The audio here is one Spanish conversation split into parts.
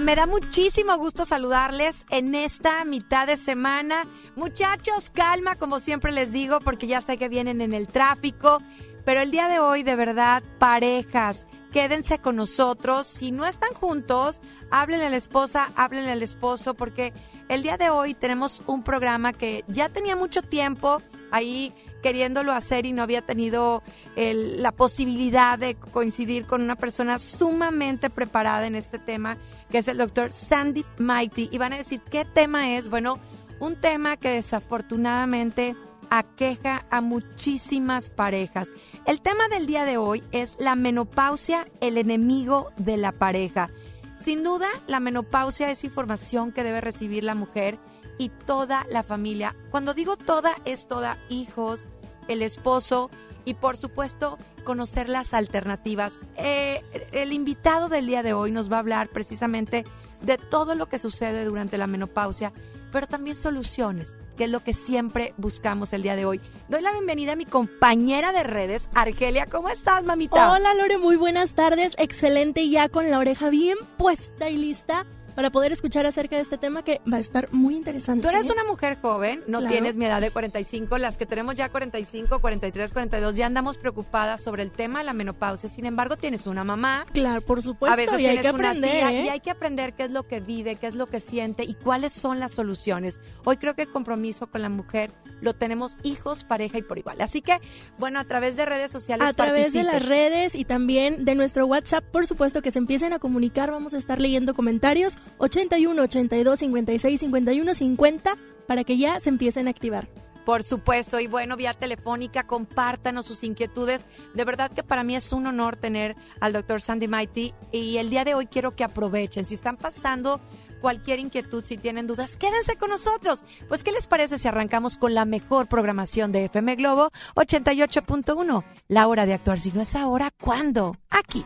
me da muchísimo gusto saludarles en esta mitad de semana. Muchachos, calma, como siempre les digo, porque ya sé que vienen en el tráfico, pero el día de hoy, de verdad, parejas quédense con nosotros. Si no están juntos, háblenle a la esposa, háblenle al esposo, porque el día de hoy tenemos un programa que ya tenía mucho tiempo ahí queriéndolo hacer y no había tenido la posibilidad de coincidir con una persona sumamente preparada en este tema, que es el doctor Sandy Mighty. Y van a decir, ¿qué tema es? Bueno, un tema que desafortunadamente aqueja a muchísimas parejas. El tema del día de hoy es la menopausia, el enemigo de la pareja. Sin duda, la menopausia es información que debe recibir la mujer y toda la familia. Cuando digo toda, es toda hijos, el esposo y por supuesto conocer las alternativas. Eh, el invitado del día de hoy nos va a hablar precisamente de todo lo que sucede durante la menopausia pero también soluciones, que es lo que siempre buscamos el día de hoy. Doy la bienvenida a mi compañera de redes, Argelia. ¿Cómo estás, mamita? Hola, Lore, muy buenas tardes. Excelente, ya con la oreja bien puesta y lista para poder escuchar acerca de este tema que va a estar muy interesante. Tú eres una mujer joven, no tienes mi edad de 45, las que tenemos ya 45, 43, 42, ya andamos preocupadas sobre el tema de la menopausia. Sin embargo, tienes una mamá. Claro, por supuesto. A veces y hay que aprender, y ¿eh? hay que aprender qué es lo que vive, qué es lo que siente y cuáles son las soluciones. Hoy creo que el compromiso con la mujer lo tenemos hijos, pareja y por igual. Así que, bueno, a través de redes sociales. A través de las redes y también de nuestro WhatsApp, por supuesto que se empiecen a comunicar, vamos a estar leyendo comentarios 81 82 56 51 50 para que ya se empiecen a activar. Por supuesto, y bueno, vía telefónica, compártanos sus inquietudes. De verdad que para mí es un honor tener al doctor Sandy Mighty y el día de hoy quiero que aprovechen. Si están pasando cualquier inquietud, si tienen dudas, quédense con nosotros. Pues, ¿qué les parece si arrancamos con la mejor programación de FM Globo 88.1? La hora de actuar, si no es ahora, ¿cuándo? Aquí.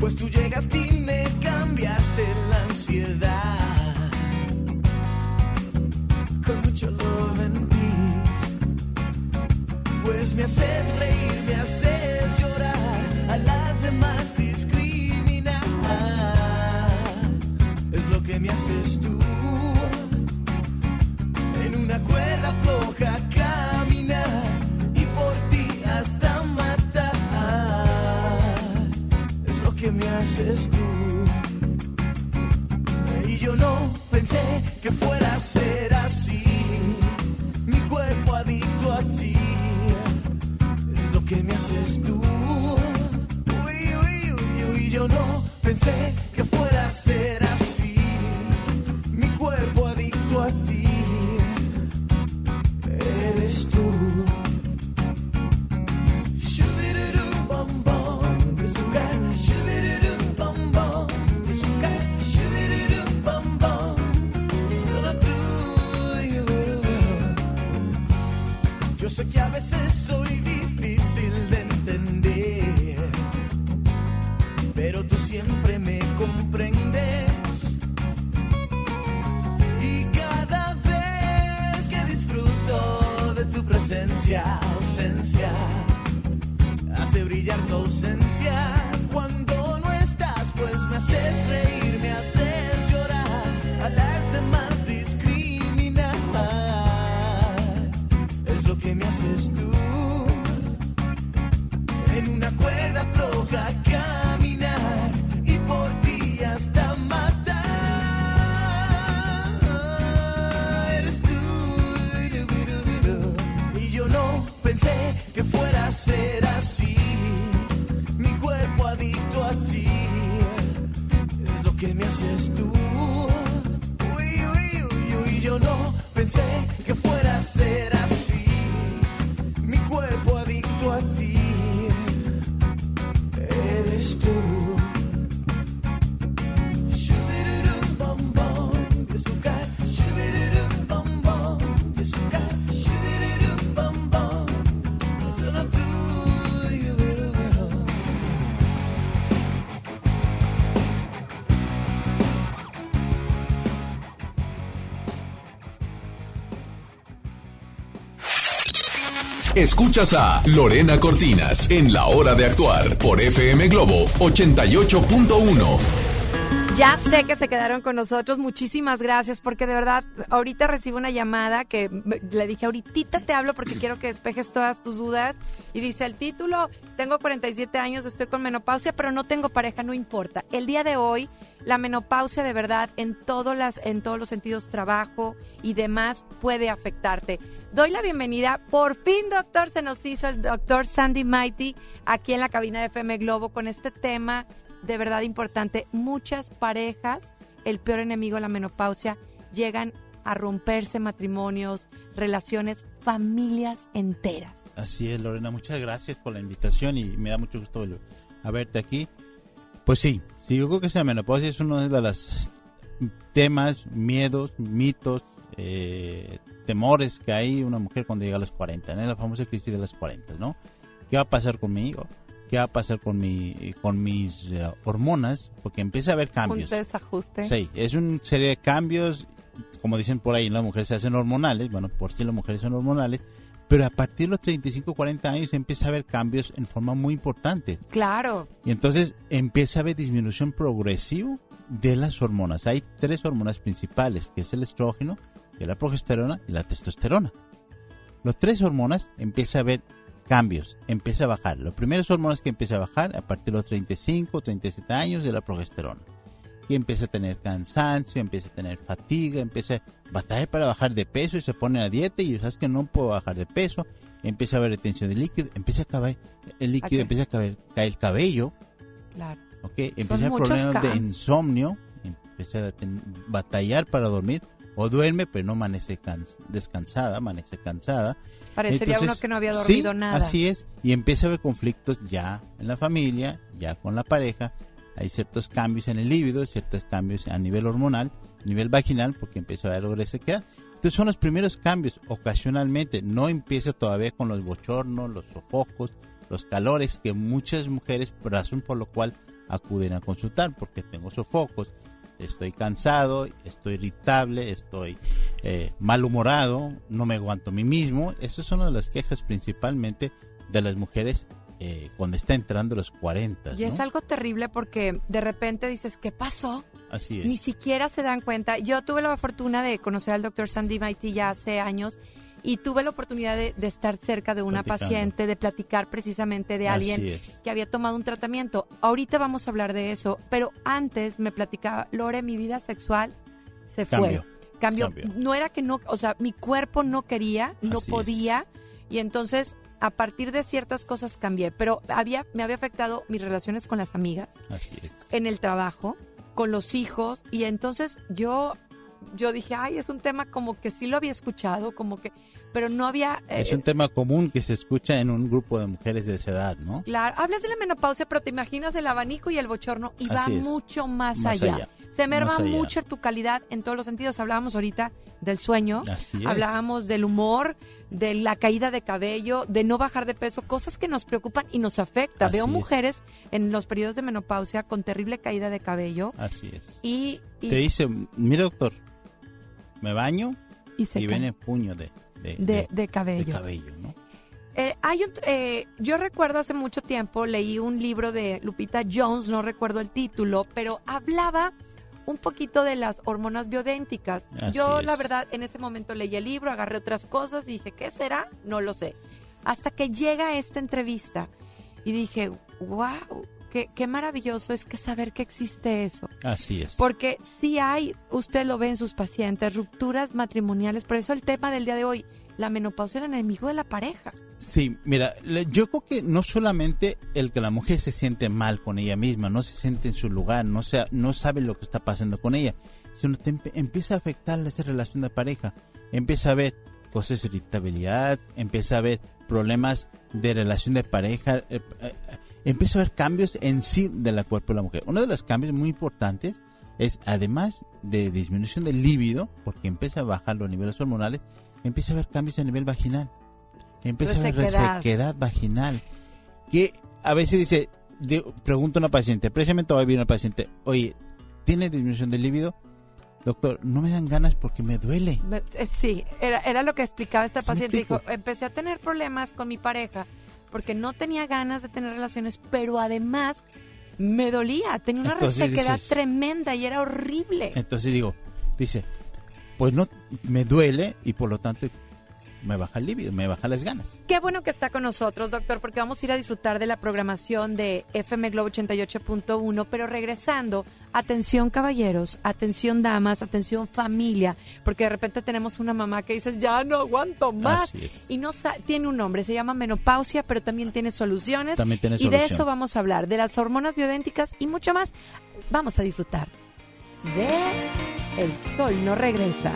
pues tú llegaste y me cambiaste la ansiedad. Con mucho love and peace, pues me haces reír. Y yo no pensé que fueras Escuchas a Lorena Cortinas en La Hora de Actuar por FM Globo 88.1. Ya sé que se quedaron con nosotros. Muchísimas gracias porque de verdad ahorita recibo una llamada que le dije ahorita te hablo porque quiero que despejes todas tus dudas y dice el título, tengo 47 años, estoy con menopausia, pero no tengo pareja, no importa. El día de hoy la menopausia de verdad en todos las en todos los sentidos trabajo y demás puede afectarte. Doy la bienvenida, por fin doctor se nos hizo el doctor Sandy Mighty aquí en la cabina de FM Globo con este tema de verdad importante. Muchas parejas, el peor enemigo la menopausia, llegan a romperse matrimonios, relaciones, familias enteras. Así es, Lorena, muchas gracias por la invitación y me da mucho gusto verte aquí. Pues sí, sí, yo creo que esa menopausia es uno de los temas, miedos, mitos, eh, temores que hay una mujer cuando llega a los 40, ¿no? la famosa crisis de los 40, ¿no? ¿Qué va a pasar conmigo? ¿Qué va a pasar con, mi, con mis eh, hormonas? Porque empieza a haber Un cambios. desajuste. Sí, es una serie de cambios, como dicen por ahí, las mujeres se hacen hormonales, bueno, por si las mujeres son hormonales, pero a partir de los 35, 40 años empieza a haber cambios en forma muy importante. Claro. Y entonces empieza a haber disminución progresiva de las hormonas. Hay tres hormonas principales, que es el estrógeno, que es la progesterona y la testosterona. Las tres hormonas empieza a haber cambios, empieza a bajar. Las primeras hormonas que empieza a bajar a partir de los 35, 37 años de la progesterona. Y empieza a tener cansancio, empieza a tener fatiga, empieza a batallar para bajar de peso y se pone a dieta y sabes que no puedo bajar de peso. Empieza a haber retención de líquido, empieza a caer el líquido, empieza a caer, caer el cabello, Claro. ¿ok? Empieza problemas de insomnio, empieza a ten- batallar para dormir o duerme pero no amanece cans- descansada, amanece cansada. Parecería Entonces, uno que no había sí, dormido nada. Así es, y empieza a haber conflictos ya en la familia, ya con la pareja. Hay ciertos cambios en el líbido, ciertos cambios a nivel hormonal, a nivel vaginal, porque empieza a haber algo de sequedad. Entonces son los primeros cambios, ocasionalmente. No empieza todavía con los bochornos, los sofocos, los calores, que muchas mujeres, razón por lo cual acuden a consultar, porque tengo sofocos, estoy cansado, estoy irritable, estoy eh, malhumorado, no me aguanto a mí mismo. Esas son una de las quejas principalmente de las mujeres eh, cuando está entrando los 40. Y es algo terrible porque de repente dices, ¿qué pasó? Así Ni es. siquiera se dan cuenta. Yo tuve la fortuna de conocer al doctor Sandy Mighty ya hace años y tuve la oportunidad de, de estar cerca de una Platicando. paciente, de platicar precisamente de alguien es. que había tomado un tratamiento. Ahorita vamos a hablar de eso, pero antes me platicaba, Lore, mi vida sexual se fue. Cambió. Cambió. No era que no, o sea, mi cuerpo no quería, no Así es. podía y entonces a partir de ciertas cosas cambié, pero había me había afectado mis relaciones con las amigas Así es. en el trabajo, con los hijos, y entonces yo, yo dije, ay, es un tema como que sí lo había escuchado, como que, pero no había... eh, Es un tema común que se escucha en un grupo de mujeres de esa edad, ¿no? Claro, hablas de la menopausia, pero te imaginas el abanico y el bochorno y va es. mucho más, Más allá. allá. Se merma allá. mucho tu calidad en todos los sentidos. Hablábamos ahorita del sueño, Así es. hablábamos del humor, de la caída de cabello, de no bajar de peso, cosas que nos preocupan y nos afecta. Así Veo es. mujeres en los periodos de menopausia con terrible caída de cabello Así es. y, y, Te dice, mira doctor, me baño y se y viene puño de, de, de, de- cabello. cabello, ¿no? Eh, hay un, eh, yo recuerdo hace mucho tiempo, leí un libro de Lupita Jones, no recuerdo el título, pero hablaba un poquito de las hormonas bioidénticas. Así yo, la verdad, en ese momento leí el libro, agarré otras cosas y dije, ¿qué será? No lo sé. Hasta que llega esta entrevista y dije, wow, qué, qué maravilloso es que saber que existe eso. Así es. Porque sí hay, usted lo ve en sus pacientes, rupturas matrimoniales. Por eso el tema del día de hoy, la menopausia el enemigo de la pareja. Sí, mira, yo creo que no solamente el que la mujer se siente mal con ella misma, no se siente en su lugar, no, sa- no sabe lo que está pasando con ella, sino te empieza a afectar esa relación de pareja. Empieza a ver cosas de irritabilidad, empieza a ver problemas de relación de pareja, eh, eh, empieza a ver cambios en sí de la cuerpo de la mujer. Uno de los cambios muy importantes es, además de disminución del líbido, porque empieza a bajar los niveles hormonales, empieza a haber cambios a nivel vaginal. Empieza a haber Resequedad. resequedad vaginal. Que a veces dice, de- pregunta a una paciente, precisamente va a venir una paciente, oye, ¿tiene disminución del líbido? Doctor, no me dan ganas porque me duele. Eh, Sí, era, era lo que explicaba esta paciente. Dijo, empecé a tener problemas con mi pareja porque no tenía ganas de tener relaciones, pero además me dolía. Tenía una Entonces resequedad dices- tremenda y era horrible. Entonces digo, dice, pues no, me duele y por lo tanto me baja el líbido, me baja las ganas. Qué bueno que está con nosotros, doctor, porque vamos a ir a disfrutar de la programación de FM Globo 88.1, pero regresando, atención caballeros, atención damas, atención familia, porque de repente tenemos una mamá que dices, ya no aguanto más. Así es. Y no tiene un nombre, se llama menopausia, pero también tiene soluciones. También tiene y de solución. eso vamos a hablar, de las hormonas bioidénticas y mucho más. Vamos a disfrutar de El Sol no regresa.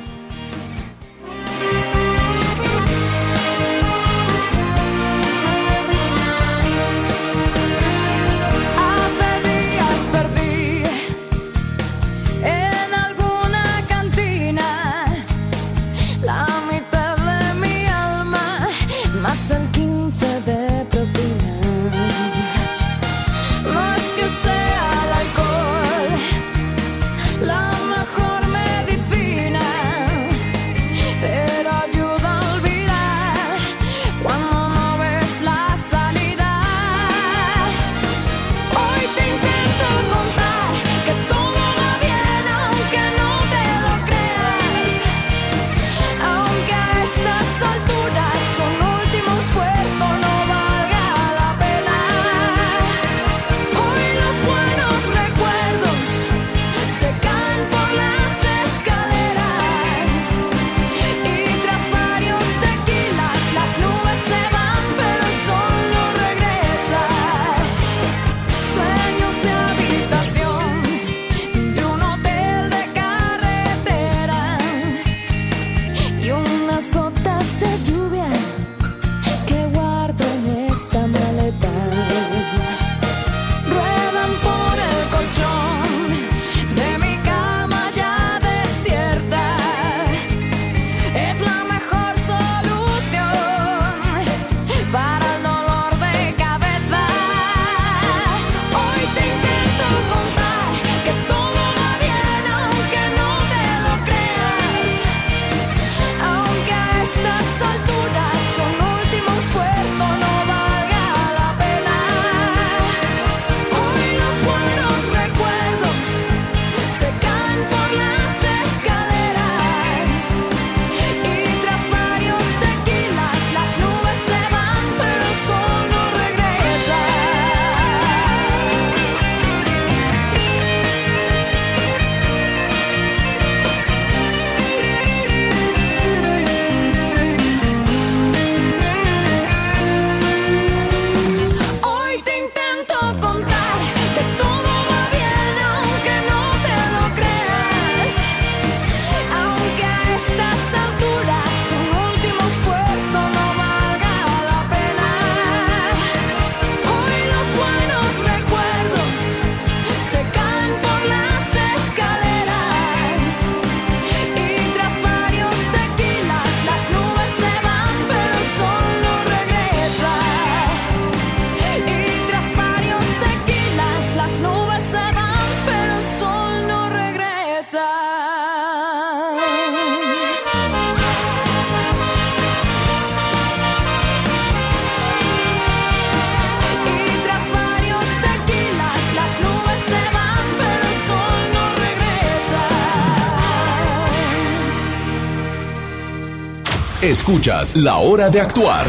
Escuchas La Hora de Actuar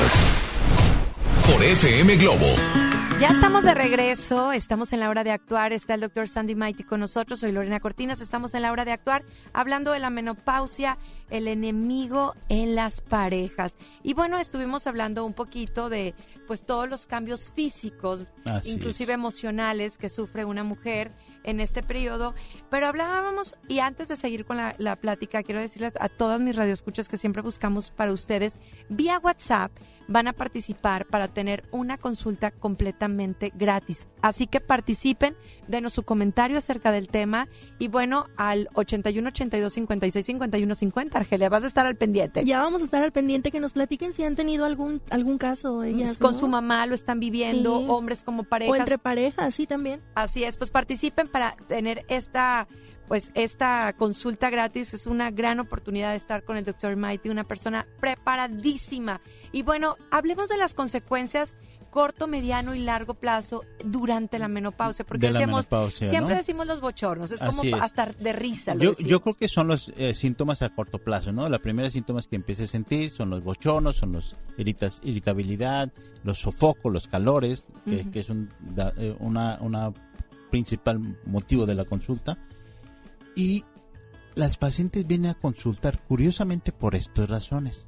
por FM Globo Ya estamos de regreso, estamos en la hora de actuar, está el doctor Sandy Mighty con nosotros, soy Lorena Cortinas, estamos en la hora de actuar hablando de la menopausia, el enemigo en las parejas. Y bueno, estuvimos hablando un poquito de pues todos los cambios físicos, Así inclusive es. emocionales que sufre una mujer en este periodo, pero hablábamos, y antes de seguir con la, plática, quiero decirles a todas mis radioescuchas que siempre buscamos para ustedes, vía WhatsApp van a participar para tener una consulta completamente gratis. Así que participen, denos su comentario acerca del tema y bueno, al 81 82 56 51 50, Argelia, vas a estar al pendiente. Ya vamos a estar al pendiente que nos platiquen si han tenido algún algún caso ellas, Con ¿no? su mamá lo están viviendo, Sí. hombres como o parejas. entre parejas, sí también. Así es, pues participen para tener esta pues esta consulta gratis es una gran oportunidad de estar con el doctor Mighty, una persona preparadísima. Y bueno, hablemos de las consecuencias corto, mediano y largo plazo durante la menopausia, porque decimos, menopausia, siempre ¿no? decimos los bochornos, es como es. hasta de risa. lo Yo, decimos. yo creo que son los eh, síntomas a corto plazo, ¿no? La primera síntomas que empieza a sentir son los bochonos, son los iritas, irritabilidad, los sofocos, los calores, que, es un da- eh, una, una principal motivo de la consulta. Y las pacientes vienen a consultar curiosamente por estas razones.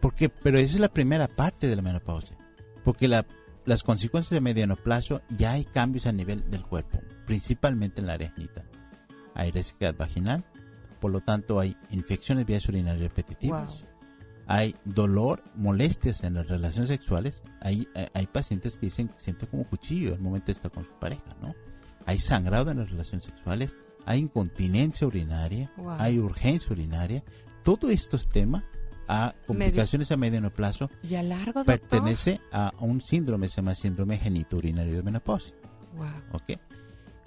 Porque, pero esa es la primera parte de la menopausia. Porque la- las consecuencias de mediano plazo ya hay cambios a nivel del cuerpo, principalmente en la área genital. Hay resequedad vaginal, por lo tanto hay infecciones vías urinarias repetitivas. Hay dolor, molestias en las relaciones sexuales. Hay, hay, hay pacientes que dicen que sienten como cuchillo al momento de estar con su pareja, ¿no? Hay sangrado en las relaciones sexuales, hay incontinencia urinaria, Wow. hay urgencia urinaria. Todos estos temas a complicaciones a mediano plazo ¿Y a largo, pertenece a un síndrome, se llama síndrome genitourinario de menopausia. Wow. ¿ok?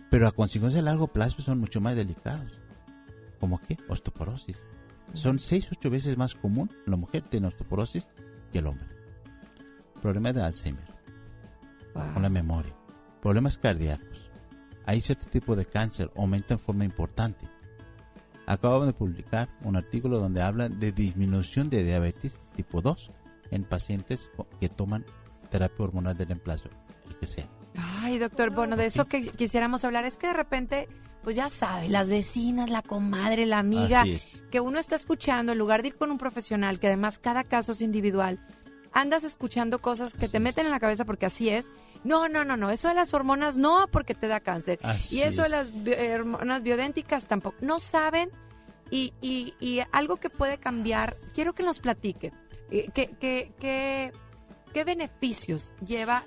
Pero a consecuencias a largo plazo son mucho más delicados. ¿Como qué? Osteoporosis. Son 6 8 veces más común la mujer tiene osteoporosis que el hombre. Problemas de Alzheimer, Wow. con la memoria, problemas cardíacos. Hay cierto tipo de cáncer, aumenta en forma importante. Acabamos de publicar un artículo donde habla de disminución de diabetes tipo 2 en pacientes que toman terapia hormonal de reemplazo, el que sea. Ay, doctor, bueno, de eso que quisiéramos hablar es que de repente, pues ya sabe, las vecinas, la comadre, la amiga, es. que uno está escuchando, en lugar de ir con un profesional, que además cada caso es individual, andas escuchando cosas que Así te es. meten en la cabeza porque así es. No, no, no, no, eso de las hormonas no, porque te da cáncer. Así y eso de las bi- hormonas biodénticas tampoco. No saben y, y, y algo que puede cambiar, quiero que nos platique. eh, ¿Qué, qué, qué, qué beneficios lleva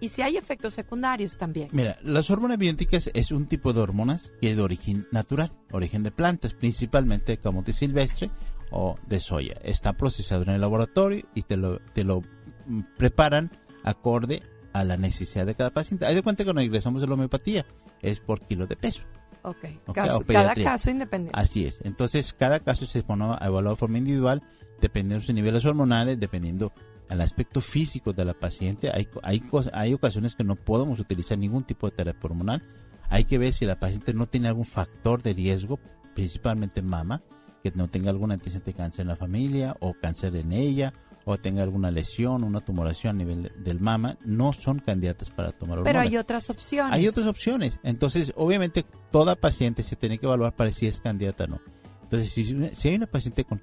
y si hay efectos secundarios también? Mira, las hormonas bioéticas es un tipo de hormonas que es de origen natural, origen de plantas, principalmente de camote silvestre o de soya. Está procesado en el laboratorio y te lo, te lo mm, preparan acorde a la necesidad de cada paciente. Hay de cuenta que cuando ingresamos a la homeopatía es por kilo de peso. Ok, Ok, caso- cada caso independiente. Así es. Entonces, cada caso se pone a evaluar de forma individual, dependiendo de sus niveles hormonales, dependiendo al aspecto físico de la paciente. Hay, hay, hay ocasiones que no podemos utilizar ningún tipo de terapia hormonal. Hay que ver si la paciente no tiene algún factor de riesgo, principalmente mama, que no tenga algún antecedente de cáncer en la familia o cáncer en ella o tenga alguna lesión, una tumoración a nivel de- del mama, no son candidatas para tomar Pero hormonas. hay otras opciones. Hay otras opciones. Entonces, obviamente, toda paciente se tiene que evaluar para si es candidata o no. Entonces, si, si hay una paciente con,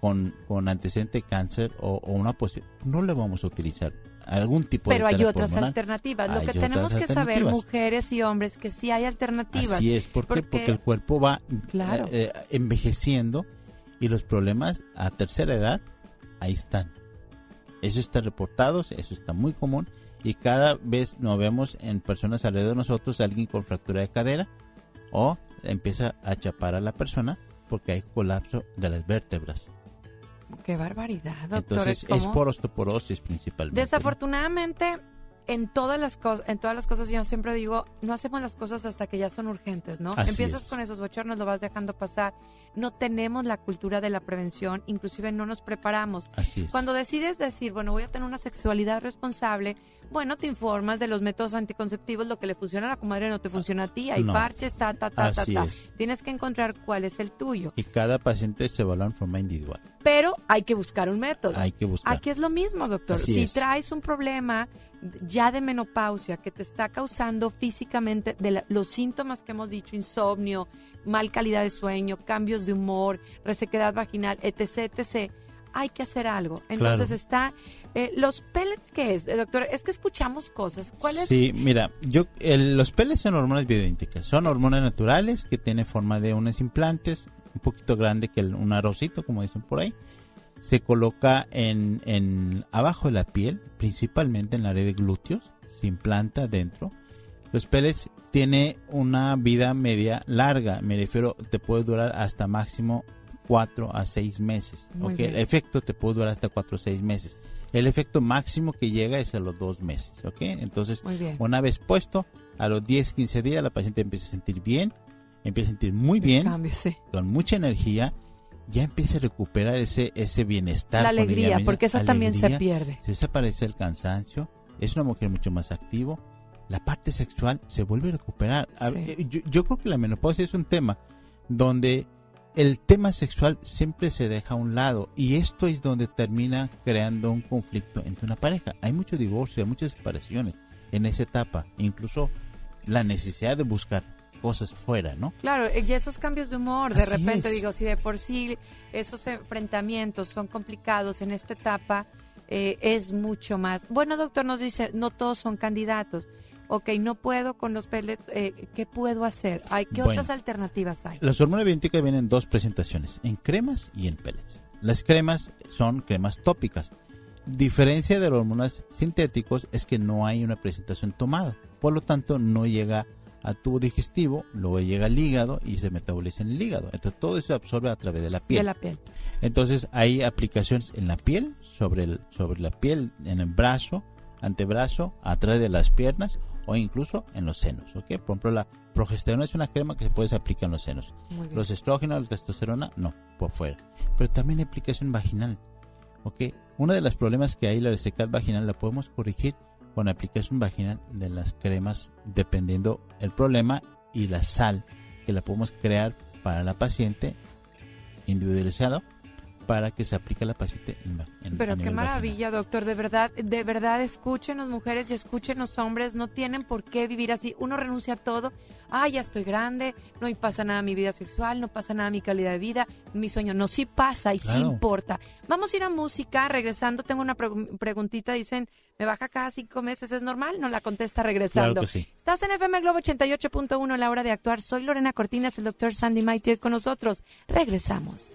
con, con antecedente de cáncer o, o una posibilidad, no le vamos a utilizar algún tipo Pero de hay terapia otras alternativas. Lo Hay que tenemos que saber, mujeres y hombres, que sí hay alternativas. Así es, ¿por qué? Porque- Porque el cuerpo va Claro. eh, eh, envejeciendo y los problemas a tercera edad, ahí están. Eso está reportado, eso está muy común y cada vez nos vemos en personas alrededor de nosotros alguien con fractura de cadera o empieza a chapar a la persona porque hay colapso de las vértebras. Qué barbaridad, doctor. Entonces ¿cómo? es por osteoporosis principalmente. Desafortunadamente, en todas las cosas, en todas las cosas yo siempre digo, no hacemos las cosas hasta que ya son urgentes, ¿no? Así Empiezas es. con esos bochornos, lo vas dejando pasar. No tenemos la cultura de la prevención, inclusive no nos preparamos. Así es. Cuando decides decir, bueno, voy a tener una sexualidad responsable, bueno, te informas de los métodos anticonceptivos, lo que le funciona a la comadre no te funciona a ti, hay No. parches, ta, ta, ta, ta, ta. es. Tienes que encontrar cuál es el tuyo. Y cada paciente se evalúa en forma individual. pero hay que buscar un método. Hay que buscar. Aquí es lo mismo, doctor. Así si es. traes un problema ya de menopausia que te está causando físicamente de la- los síntomas que hemos dicho, insomnio, mal calidad de sueño, cambios de humor, resequedad vaginal, etc., etc., hay que hacer algo. Entonces Claro. está, eh, los pellets, ¿qué es, Eh, doctor? Es que escuchamos cosas. ¿Cuál es? Sí, mira, yo el- los pellets son hormonas bioidénticas. Son hormonas naturales que tienen forma de unos implantes, un poquito grande que el- un arrocito, como dicen por ahí. Se coloca en, en abajo de la piel, principalmente en la área de glúteos. Se implanta dentro. Los pellets tiene una vida media larga. Me refiero, te puede durar hasta máximo 4 a 6 meses. Muy ¿ok? bien. El efecto te puede durar hasta 4 o 6 meses. El efecto máximo que llega es a los 2 meses. ¿ok? Entonces, una vez puesto, a los 10, 15 días la paciente empieza a sentir bien, empieza a sentir muy bien, cambio, sí. con mucha energía, ya empieza a recuperar ese, ese bienestar. La alegría, porque esa también se alegría, pierde. Se desaparece el cansancio, es una mujer mucho más activa, la parte sexual se vuelve a recuperar. Sí. eh, yo, yo creo que la menopausia es un tema donde el tema sexual siempre se deja a un lado y esto es donde termina creando un conflicto entre una pareja. Hay mucho divorcio, hay muchas separaciones en esa etapa, incluso la necesidad de buscar cosas fuera, ¿no? Claro, eh, y esos cambios de humor, de Así repente es. digo, si de por sí esos enfrentamientos son complicados en esta etapa, eh, es mucho más. Bueno, doctor, nos dice, no todos son candidatos. Ok, no puedo con los pellets, eh, ¿qué puedo hacer? Hay, ¿Qué Bueno. otras alternativas hay? Las hormonas bioidénticas vienen en dos presentaciones, en cremas y en pellets. Las cremas son cremas tópicas. Diferencia de los hormonas sintéticos es que no hay una presentación tomada. Por lo tanto, no llega a tubo digestivo, luego llega al hígado y se metaboliza en el hígado. Entonces, todo eso se absorbe a través de la piel. De la piel. Entonces hay aplicaciones en la piel, sobre, el, sobre la piel, en el brazo, antebrazo, atrás de las piernas o incluso en los senos. ¿ok? Por ejemplo, la progesterona es una crema que se puede aplicar en los senos. Los estrógenos, la testosterona, no, por fuera. Pero también aplicación vaginal. ¿ok? Uno de los problemas que hay, la resequedad vaginal, la podemos corregir con la aplicación vaginal de las cremas, dependiendo el problema y la sal que la podemos crear para la paciente individualizado para que se aplique a la paciente en, a Pero qué maravilla, doctor. De verdad, de verdad, escuchen las mujeres y escuchen los hombres. No tienen por qué vivir así. Uno renuncia a todo. Ah, ya estoy grande. No y pasa nada en mi vida sexual. No pasa nada en mi calidad de vida. Mi sueño. No, sí pasa y sí importa. Vamos a ir a música. Regresando, tengo una pregu- preguntita. Dicen, ¿me baja cada cinco meses? ¿Es normal? No la contesta regresando. Claro que sí. Estás en FM Globo 88.1, la hora de actuar. Soy Lorena Cortinas, el doctor Sandy hoy con nosotros. Regresamos.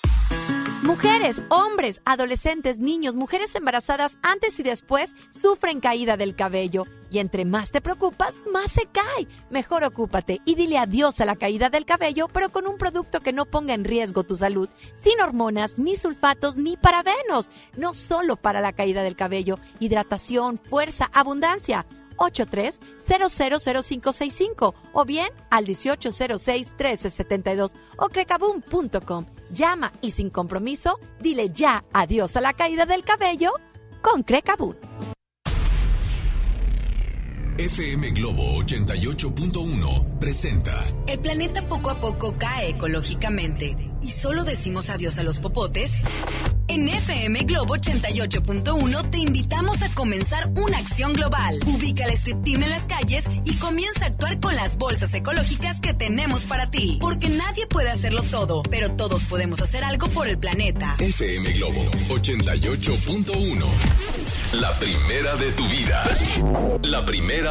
Mujeres, hombres, adolescentes, niños, mujeres embarazadas antes y después sufren caída del cabello. Y entre más te preocupas, más se cae. Mejor ocúpate y dile adiós a la caída del cabello, pero con un producto que no ponga en riesgo tu salud, sin hormonas, ni sulfatos, ni parabenos. No solo para la caída del cabello, hidratación, fuerza, abundancia. 83-000565 o bien al 1806-1372 o crecaboom.com. Llama y sin compromiso, dile ya adiós a la caída del cabello con Crecaboom. FM Globo 88.1 presenta El planeta poco a poco cae ecológicamente y solo decimos adiós a los popotes. En FM Globo 88.1 te invitamos a comenzar una acción global. Ubica el Street Team en las calles y comienza a actuar con las bolsas ecológicas que tenemos para ti. Porque nadie puede hacerlo todo, pero todos podemos hacer algo por el planeta. FM Globo 88.1 La primera de tu vida. La primera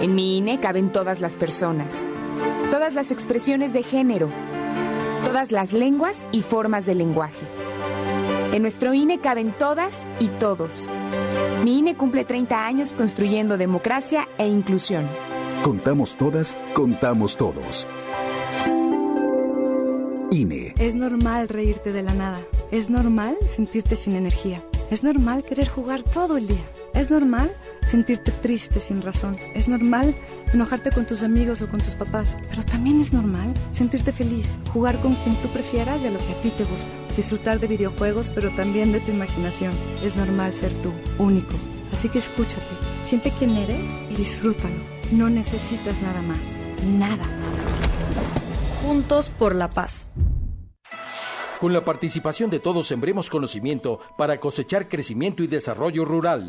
En mi INE caben todas las personas, todas las expresiones de género, todas las lenguas y formas de lenguaje. En nuestro INE caben todas y todos. Mi INE cumple 30 años construyendo democracia e inclusión. Contamos todas, contamos todos. INE. Es normal reírte de la nada. Es normal sentirte sin energía. Es normal querer jugar todo el día. Es normal sentirte triste sin razón. Es normal enojarte con tus amigos o con tus papás. Pero también es normal sentirte feliz, jugar con quien tú prefieras y a lo que a ti te gusta. Disfrutar de videojuegos, pero también de tu imaginación. Es normal ser tú, único. Así que escúchate, siente quién eres y disfrútalo. No necesitas nada más. Nada. Juntos por la paz. Con la participación de todos sembremos conocimiento para cosechar crecimiento y desarrollo rural.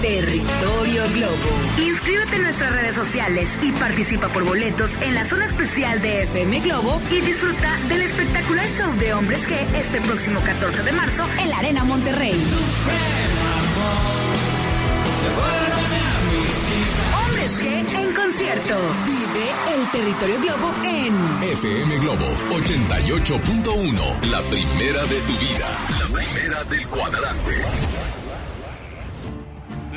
Territorio Globo. Inscríbete en nuestras redes sociales y participa por boletos en la zona especial de FM Globo y disfruta del espectacular show de Hombres G este próximo 14 de marzo en la Arena Monterrey. Hombres G en concierto. Vive el Territorio Globo en FM Globo 88.1. La primera de tu vida. La primera del cuadrante.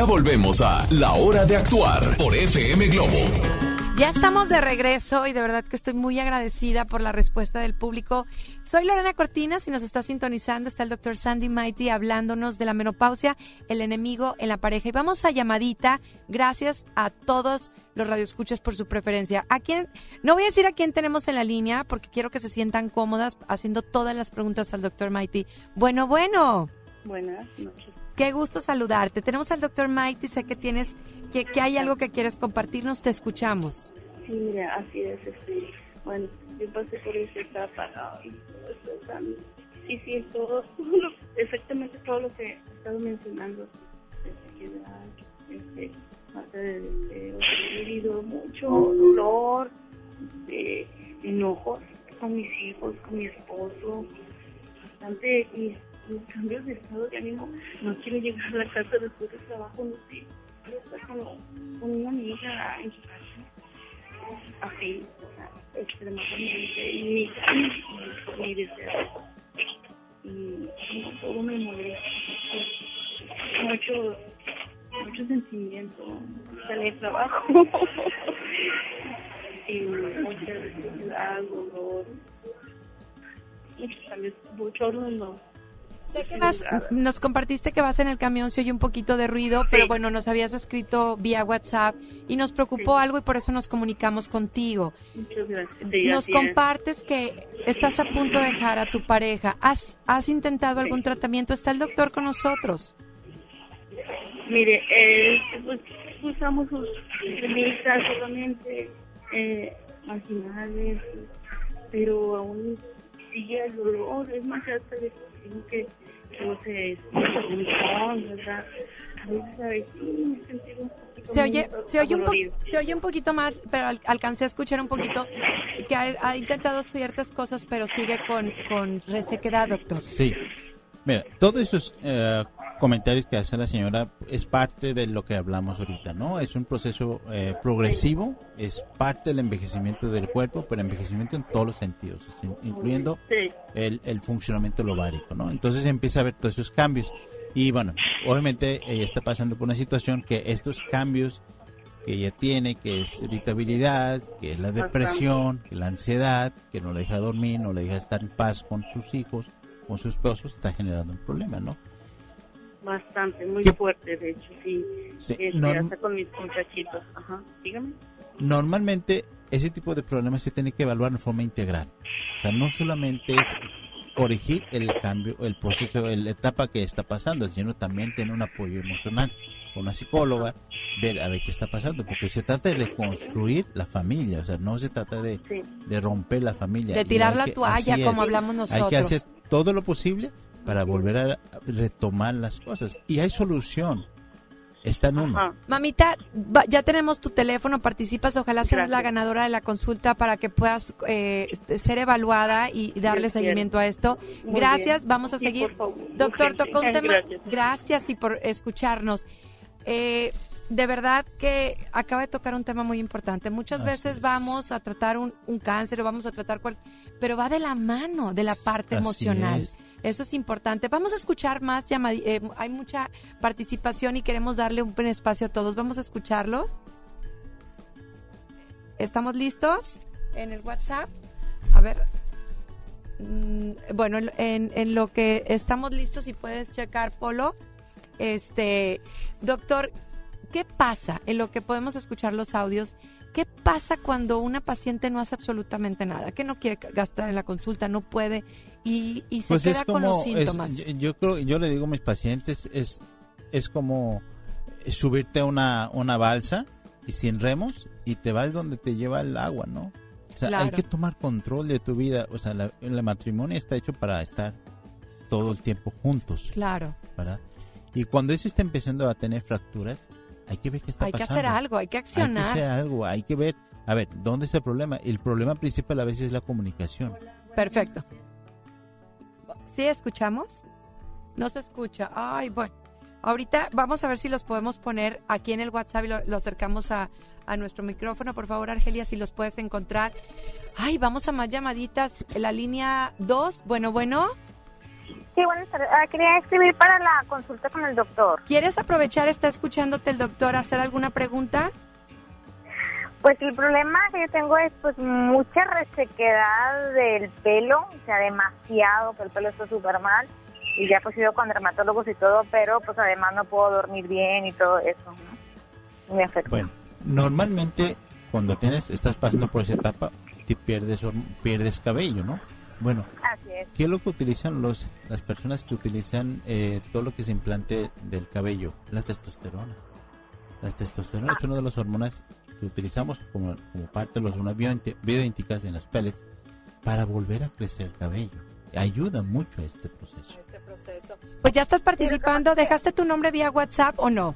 Ya volvemos a La Hora de Actuar por FM Globo. Ya estamos de regreso y de verdad que estoy muy agradecida por la respuesta del público. Soy Lorena Cortina, si nos está sintonizando, está el doctor Sandy Mighty hablándonos de la menopausia, el enemigo en la pareja. Y vamos a llamadita, gracias a todos los radioescuchas por su preferencia. ¿A quién? No voy a decir a quién tenemos en la línea porque quiero que se sientan cómodas haciendo todas las preguntas al doctor Mighty. Bueno, bueno. Buenas noches. Qué gusto saludarte. Tenemos al doctor Mighty, sé que tienes, que, que hay algo que quieres compartirnos, te escuchamos. Sí, mira, así es. Este, bueno, yo pasé por esa etapa y todo sí, todo, exactamente todo lo que he mencionando. Este, de he vivido mucho dolor, este, enojos con mis hijos, con mi esposo, bastante mis, mis cambios de estado de ánimo. No quiero llegar a la casa después del trabajo, no sé, quiero estar con, con una amiga en su casa así, o sea, extremadamente, y mi, mi, deseo. Y como todo me molesta, mucho, mucho sentimiento, sale trabajo, y mucha ansiedad, dolor, muchos cambios, dolor. Sé que vas, nos compartiste que vas en el camión, se oye un poquito de ruido, pero bueno, nos habías escrito vía WhatsApp y nos preocupó algo y por eso nos comunicamos contigo. Muchas gracias. Sí, Nos es. compartes que estás a punto de dejar a tu pareja. ¿Has, has intentado algún tratamiento? ¿Está el doctor con nosotros? Mire, eh, pues usamos sus solamente eh, marginales, pero aún sigue el dolor. Es más, hasta le digo que que no sé, es un ¿verdad? A veces a veces me sentí un poquito Se oye, se oye, un po- se oye un poquito más, pero al- alcancé a escuchar un poquito que ha, ha intentado ciertas cosas, pero sigue con, con resequedad, doctor. Sí. Mira, todos esos eh, comentarios que hace la señora es parte de lo que hablamos ahorita, ¿no? Es un proceso eh, progresivo, es parte del envejecimiento del cuerpo, pero envejecimiento en todos los sentidos, incluyendo el, el funcionamiento lovárico, ¿no? Entonces empieza a haber todos esos cambios. Y bueno, obviamente ella está pasando por una situación que estos cambios que ella tiene, que es irritabilidad, que es la depresión, que la ansiedad, que no le deja dormir, no le deja estar en paz con sus hijos, con su esposo, está generando un problema, ¿no? Bastante, muy ¿Qué- fuerte, de hecho, sí. Sí, Este, no- hasta con mis muchachitos. Ajá, dígame. Normalmente ese tipo de problemas se tiene que evaluar de forma integral. O sea, no solamente es corregir el cambio, el proceso, la etapa que está pasando, sino también tener un apoyo emocional con una psicóloga, ver a ver qué está pasando, porque se trata de reconstruir la familia, o sea, no se trata de, de romper la familia. De tirar hay la que- toalla, como es. hablamos Hay nosotros. que hacer todo lo posible para volver a retomar las cosas. Y hay solución. Está en uno. Mamita, va- ya tenemos tu teléfono, participas, ojalá seas Gracias. la ganadora de la consulta para que puedas eh, este, ser evaluada y darle Dios seguimiento a esto. Muy Gracias, bien. vamos a seguir. favor, Doctor, toca un tema. Gracias. Gracias y por escucharnos. Eh, de verdad que acaba de tocar un tema muy importante. Muchas Así veces vamos a tratar un, un cáncer o vamos a tratar cual, pero va de la mano de la parte Así emocional. es. Eso es importante. Vamos a escuchar más llamadi- eh, hay mucha participación y queremos darle un buen espacio a todos. Vamos a escucharlos. ¿Estamos listos? En el WhatsApp. A ver. Mm, Bueno, en, en- en lo que estamos listos, si puedes checar, Polo. Este, doctor, ¿qué pasa en lo que podemos escuchar los audios? ¿Qué pasa cuando una paciente no hace absolutamente nada? Que no quiere gastar en la consulta, no puede y, y se Pues queda es con los es- síntomas. yo, yo creo, yo le digo a mis pacientes, es, es como subirte a una, una balsa y sin remos y te vas donde te lleva el agua, ¿no? O sea, hay que tomar control de tu vida. O sea, la- el matrimonio está hecho para estar todo el tiempo juntos, Claro. ¿verdad? Y cuando eso está empezando a tener fracturas, hay que ver qué está Hay que pasando. hacer algo, hay que Hay que accionar. hacer algo, hay que ver, a ver, ¿dónde está el problema? El problema principal a veces es la comunicación. Perfecto. ¿Sí escuchamos? No se escucha. Ay, bueno. Ahorita vamos a ver si los podemos poner aquí en el WhatsApp y lo, lo acercamos a, a nuestro micrófono. Por favor, Argelia, si los puedes encontrar. Ay, vamos a más llamaditas. La línea 2. Bueno, bueno. Sí, buenas tardes. Ah, quería escribir para la consulta con el doctor. ¿Quieres aprovechar? ¿Está escuchándote el doctor hacer alguna pregunta? Pues el problema que yo tengo es pues mucha resequedad del pelo, o sea, demasiado, que el pelo está súper mal. Y ya pues he ido con dermatólogos y todo, pero pues además no puedo dormir bien y todo eso, ¿no? Me afecta. Bueno, normalmente cuando tienes, estás pasando por esa etapa, te pierdes, pierdes cabello, ¿no? Bueno, es. ¿qué es lo que utilizan los, las personas que utilizan eh, todo lo que se implante del cabello? La testosterona. La testosterona es una de las hormonas que utilizamos como, como parte de las hormonas bioidénticas en las pellets para volver a crecer el cabello. Ayuda mucho a este proceso. Pues ya estás participando. ¿Dejaste tu nombre vía WhatsApp o no?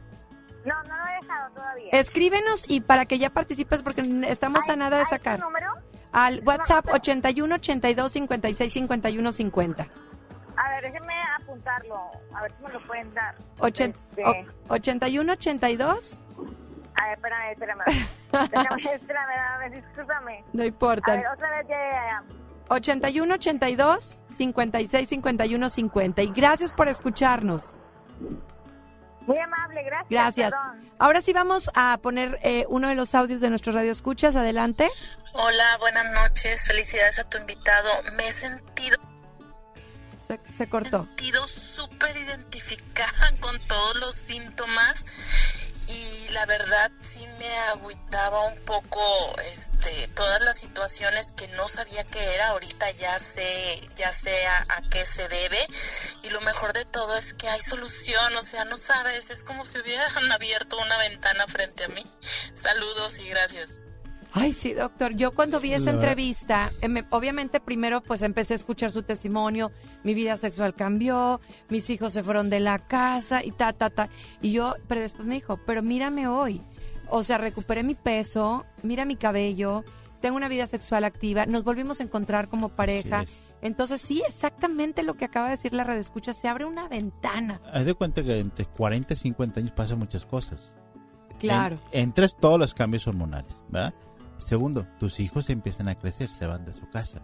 No, no lo he dejado todavía. Escríbenos y para que ya participes porque estamos a nada de sacar. número? Al WhatsApp 81 82 56 51 50. A ver, déjenme apuntarlo, a ver si me lo pueden dar. Ochen- Este, o- 81 82. A ver, espérame, espérame. Espérame, dame, discúlpame. No importa. A ver, otra vez ya, ya, ya. 81 82 56 51 50. Y gracias por escucharnos. Muy amable, gracias. Gracias. perdón. Ahora sí vamos a poner eh, uno de los audios de nuestro radio escuchas. Adelante. Hola, buenas noches. Felicidades a tu invitado. Me he sentido, Se, se cortó. sentido súper identificada con todos los síntomas y la verdad sí me agüitaba un poco este todas las situaciones que no sabía qué era. Ahorita ya sé, ya sé a, a qué se debe y lo mejor de todo es que hay solución. O sea, no sabes, es como si hubieran abierto una ventana frente a mí. Saludos y gracias. Ay, sí, doctor. Yo cuando vi esa entrevista, eh, me- obviamente primero pues empecé a escuchar su testimonio, mi vida sexual cambió, mis hijos se fueron de la casa y ta, ta, ta. Y yo, pero después me dijo, pero mírame hoy. O sea, recuperé mi peso, mira mi cabello, tengo una vida sexual activa, nos volvimos a encontrar como pareja. Entonces sí, exactamente lo que acaba de decir la radio escucha, se abre una ventana. Haz de cuenta que entre 40 y 50 años pasan muchas cosas. Claro. En- entre todos los cambios hormonales, ¿verdad? Segundo, tus hijos empiezan a crecer, se van de su casa.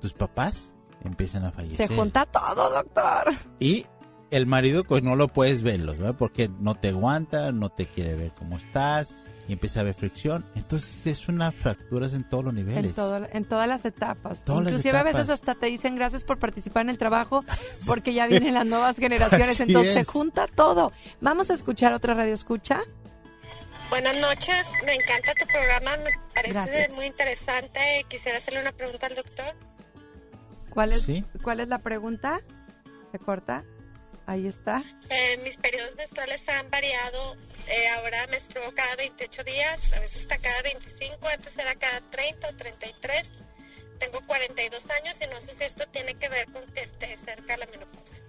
Tus papás empiezan a fallecer. Se junta todo, doctor. Y el marido, pues no lo puedes verlos, ¿verdad? Porque no te aguanta, no te quiere ver cómo estás, y empieza a haber fricción. Entonces es una fracturas en todos los niveles. En, todo- en todas las etapas. Todas las Inclusive a veces hasta te dicen gracias por participar en el trabajo porque ya vienen las nuevas generaciones. Así Entonces se junta todo. Vamos a escuchar otra radio escucha. Buenas noches, me encanta tu programa, me parece Gracias. muy interesante. Quisiera hacerle una pregunta al doctor. ¿Cuál es, Sí. ¿Cuál es la pregunta? ¿Se corta? Ahí está. Eh, mis periodos menstruales han variado. Eh, ahora menstruo cada 28 días, a veces hasta cada 25, antes era cada 30 o 33. Tengo 42 años y no sé si esto tiene que ver con que esté cerca la menopausia.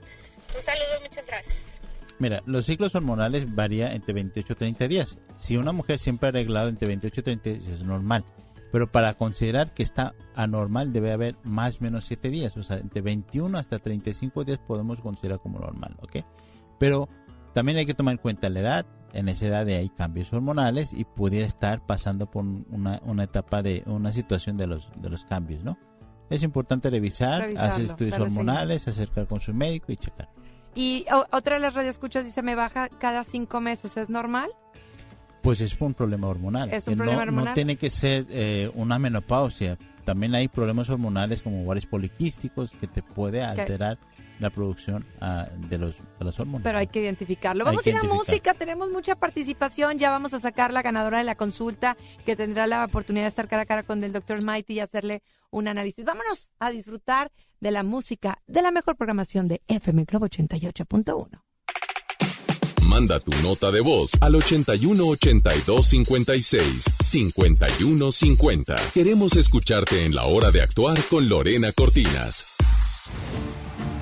Un saludo, muchas gracias. Mira, los ciclos hormonales varían entre 28 y 30 días. Si una mujer siempre ha arreglado entre 28 y 30 días es normal. Pero para considerar que está anormal debe haber más o menos 7 días. O sea, entre 21 hasta 35 días podemos considerar como normal, ¿ok? Pero también hay que tomar en cuenta la edad. En esa edad hay cambios hormonales y pudiera estar pasando por una, una etapa de una situación de los, de los cambios, ¿no? Es importante revisar, Revisarlo, hacer estudios hormonales, acercar con su médico y checar. Y o- otra de las radioescuchas dice, me baja cada cinco meses, ¿es normal? Pues es un problema hormonal. Es un que no, hormonal. no tiene que ser eh, una menopausia. También hay problemas hormonales como ovarios poliquísticos que te puede alterar la producción ah, de los de los hormonas. Pero hay que identificarlo. Vamos a ir a música, tenemos mucha participación. Ya vamos a sacar la ganadora de la consulta que tendrá la oportunidad de estar cara a cara con el doctor Mighty y hacerle un análisis. Vámonos a disfrutar de la música de la mejor programación de FM Globo 88.1. Manda tu nota de voz al 81 82 56 51 50. Queremos escucharte en la hora de actuar con Lorena Cortinas.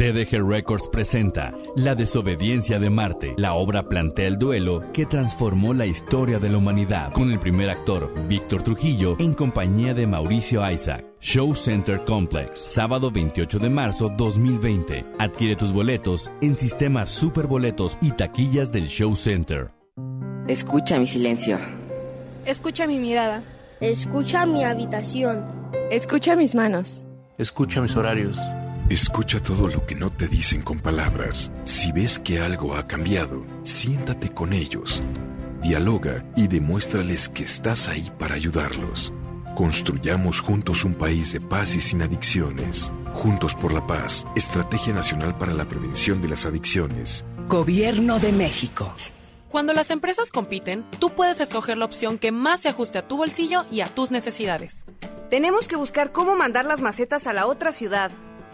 TDG Records presenta La desobediencia de Marte. La obra plantea el duelo que transformó la historia de la humanidad con el primer actor, Víctor Trujillo, en compañía de Mauricio Isaac. Show Center Complex, sábado 28 de marzo 2020. Adquiere tus boletos en sistemas superboletos y taquillas del Show Center. Escucha mi silencio. Escucha mi mirada. Escucha mi habitación. Escucha mis manos. Escucha mis horarios. Escucha todo lo que no te dicen con palabras. Si ves que algo ha cambiado, siéntate con ellos. Dialoga y demuéstrales que estás ahí para ayudarlos. Construyamos juntos un país de paz y sin adicciones. Juntos por la paz, Estrategia Nacional para la Prevención de las Adicciones. Gobierno de México. Cuando las empresas compiten, tú puedes escoger la opción que más se ajuste a tu bolsillo y a tus necesidades. Tenemos que buscar cómo mandar las macetas a la otra ciudad.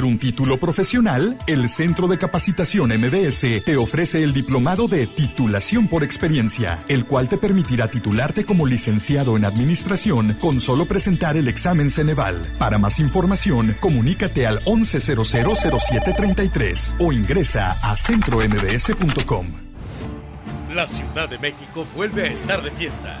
un título profesional? El Centro de Capacitación MBS te ofrece el diplomado de titulación por experiencia, el cual te permitirá titularte como licenciado en administración con solo presentar el examen Ceneval. Para más información, comunícate al 11000733 o ingresa a centrombs.com. La Ciudad de México vuelve a estar de fiesta.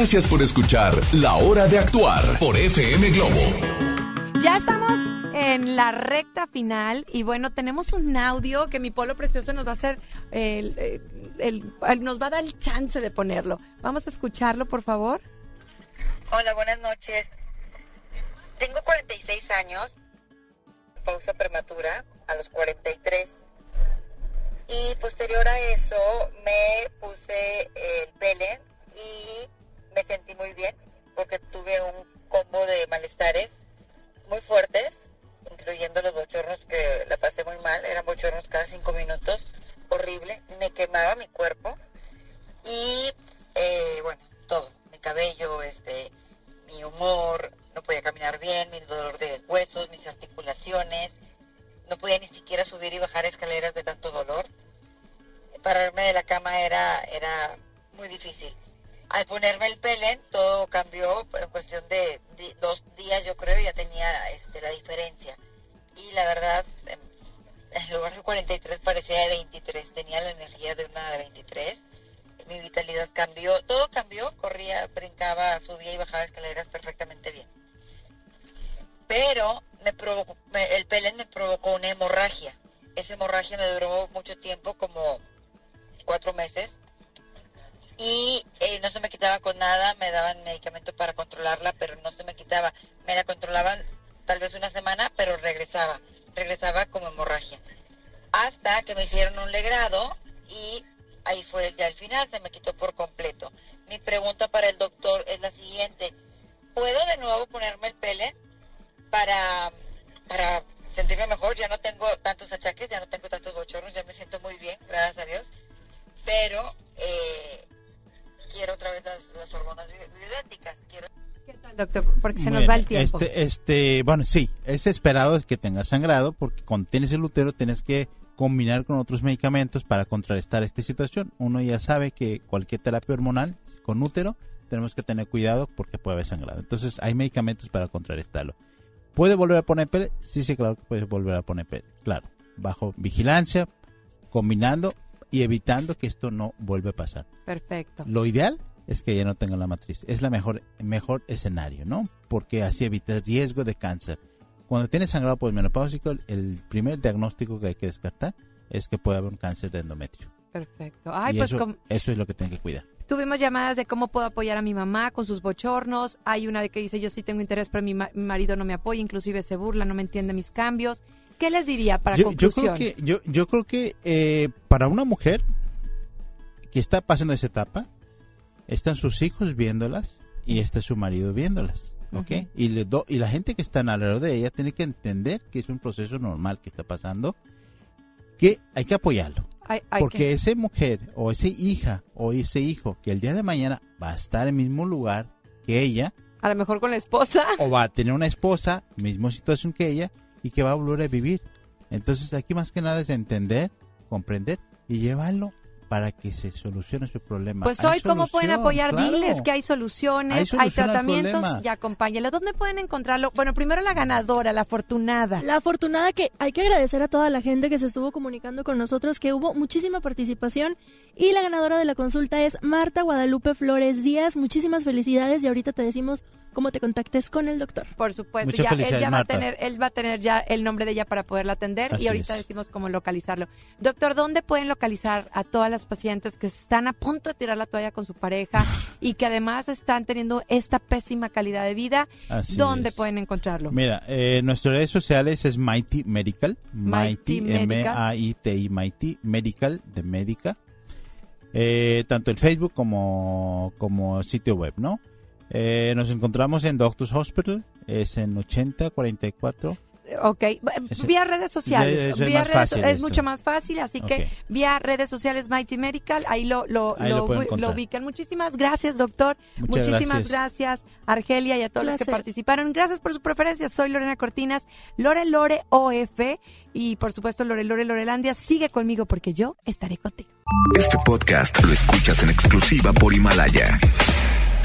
Gracias por escuchar La Hora de Actuar por FM Globo. Ya estamos en la recta final y bueno, tenemos un audio que mi polo precioso nos va a hacer, el, el- el- el- nos va a dar el chance de ponerlo. Vamos a escucharlo, por favor. Hola, buenas noches. Tengo 46 años, pausa prematura a los 43. Y posterior a eso me puse el pelen y me sentí muy bien porque tuve un combo de malestares muy fuertes, incluyendo los bochornos que la pasé muy mal, eran bochornos cada cinco minutos, horrible, me quemaba mi cuerpo y eh, bueno, todo, mi cabello, este, mi humor, no podía caminar bien, mi dolor de huesos, mis articulaciones, no podía ni siquiera subir y bajar escaleras de tanto dolor. Pararme de la cama era, era muy difícil. Al ponerme el pelen, todo cambió en cuestión de dos días, yo creo, ya tenía este, la diferencia. Y la verdad, em, en lugar de 43 parecía de 23, tenía la energía de una de 23 mi vitalidad cambió, todo cambió, corría, brincaba, subía y bajaba escaleras perfectamente bien. Pero me provocó, el pelen me provocó una hemorragia. esa hemorragia me duró mucho tiempo, como cuatro meses. Y eh, no se me quitaba con nada, me daban medicamento para controlarla, pero no se me quitaba. Me la controlaban tal vez una semana, pero regresaba, regresaba como hemorragia. Hasta que me hicieron un legrado y ahí fue ya el final, se me quitó por completo. Mi pregunta para el doctor es la siguiente. ¿Puedo de nuevo ponerme el pele para, para sentirme mejor? Ya no tengo tantos achaques, ya no tengo tantos bochornos, ya me siento muy bien, gracias a Dios. Pero eh, quiero otra vez las, las hormonas bi- bioidénticas. Quiero... Doctor, porque se nos va el tiempo. Este, este, bueno, sí, es esperado que tengas sangrado porque cuando tienes el útero tienes que combinar con otros medicamentos para contrarrestar esta situación. Uno ya sabe que cualquier terapia hormonal con útero tenemos que tener cuidado porque puede haber sangrado. Entonces hay medicamentos para contrarrestarlo. ¿Puede volver a poner pele? Sí, sí, claro que puede volver a poner pele. Claro, bajo vigilancia, combinando y evitando que esto no vuelva a pasar. Perfecto. Lo ideal es que ya no tenga la matriz. Es la mejor, mejor escenario, ¿no? Porque así evita riesgo de cáncer. Cuando tienes sangrado posmenopáusico, el primer diagnóstico que hay que descartar es que puede haber un cáncer de endometrio. Perfecto. Ay, y pues eso, eso es lo que tienen que cuidar. tuvimos llamadas de cómo puedo apoyar a mi mamá con sus bochornos. Hay una de que dice, yo sí tengo interés, pero mi, ma- mi marido no me apoya, inclusive se burla, no me entiende mis cambios. ¿Qué les diría para yo, yo conclusión? creo que, yo, yo creo que eh, para una mujer que está pasando esa etapa, están sus hijos viéndolas y está su marido viéndolas. ¿ok? Ujú. y, le do- y la gente que está alrededor de ella tiene que entender que es un proceso normal que está pasando, que hay que apoyarlo. Hay- hay porque que- esa mujer o esa hija o ese hijo que el día de mañana va a estar en el mismo lugar que ella, A lo mejor con la esposa. o va a tener una esposa, misma situación que ella, y que va a volver a vivir. Entonces aquí más que nada es entender, comprender y llevarlo para que se solucione su problema. Pues Hay hoy, ¿cómo pueden apoyar? claro. Diles que hay soluciones, Hay hay, solución al tratamientos y acompáñalo. ¿Dónde pueden encontrarlo? Bueno, primero la ganadora, la afortunada. La afortunada que hay que agradecer a toda la gente que se estuvo comunicando con nosotros, que hubo muchísima participación y la ganadora de la consulta es Marta Guadalupe Flores Díaz. Muchísimas felicidades y ahorita te decimos cómo te contactes con el doctor. Por supuesto, Muchas ya, él felicidades, ya va a Marta. tener, él va a tener ya el nombre de ella para poderla atender Así y ahorita es. decimos cómo localizarlo. Doctor, ¿dónde pueden localizar a todas las pacientes que están a punto de tirar la toalla con su pareja y que además están teniendo esta pésima calidad de vida? Así ¿Dónde es. pueden encontrarlo? Mira, eh, nuestras redes sociales es Mighty Medical, Mighty Mighty, Medical. M-A-I-T-I, Mighty Medical, de médica. Eh, tanto el Facebook como, como sitio web, ¿no? Eh, nos encontramos en Doctors Hospital, es en 8044. Ok, Ese- vía redes sociales. Es vía más redes- fácil es mucho más fácil, así que vía redes sociales Mighty Medical, ahí lo, lo, Ahí ubican. Muchísimas gracias, doctor. Muchas Muchísimas gracias. Argelia, y a todos los que participaron. Gracias por su preferencia. Soy Lorena Cortinas, Lore Lore OF, y por supuesto Lore Lore Lorelandia. Sigue conmigo porque yo estaré contigo. Este podcast lo escuchas en exclusiva por Himalaya.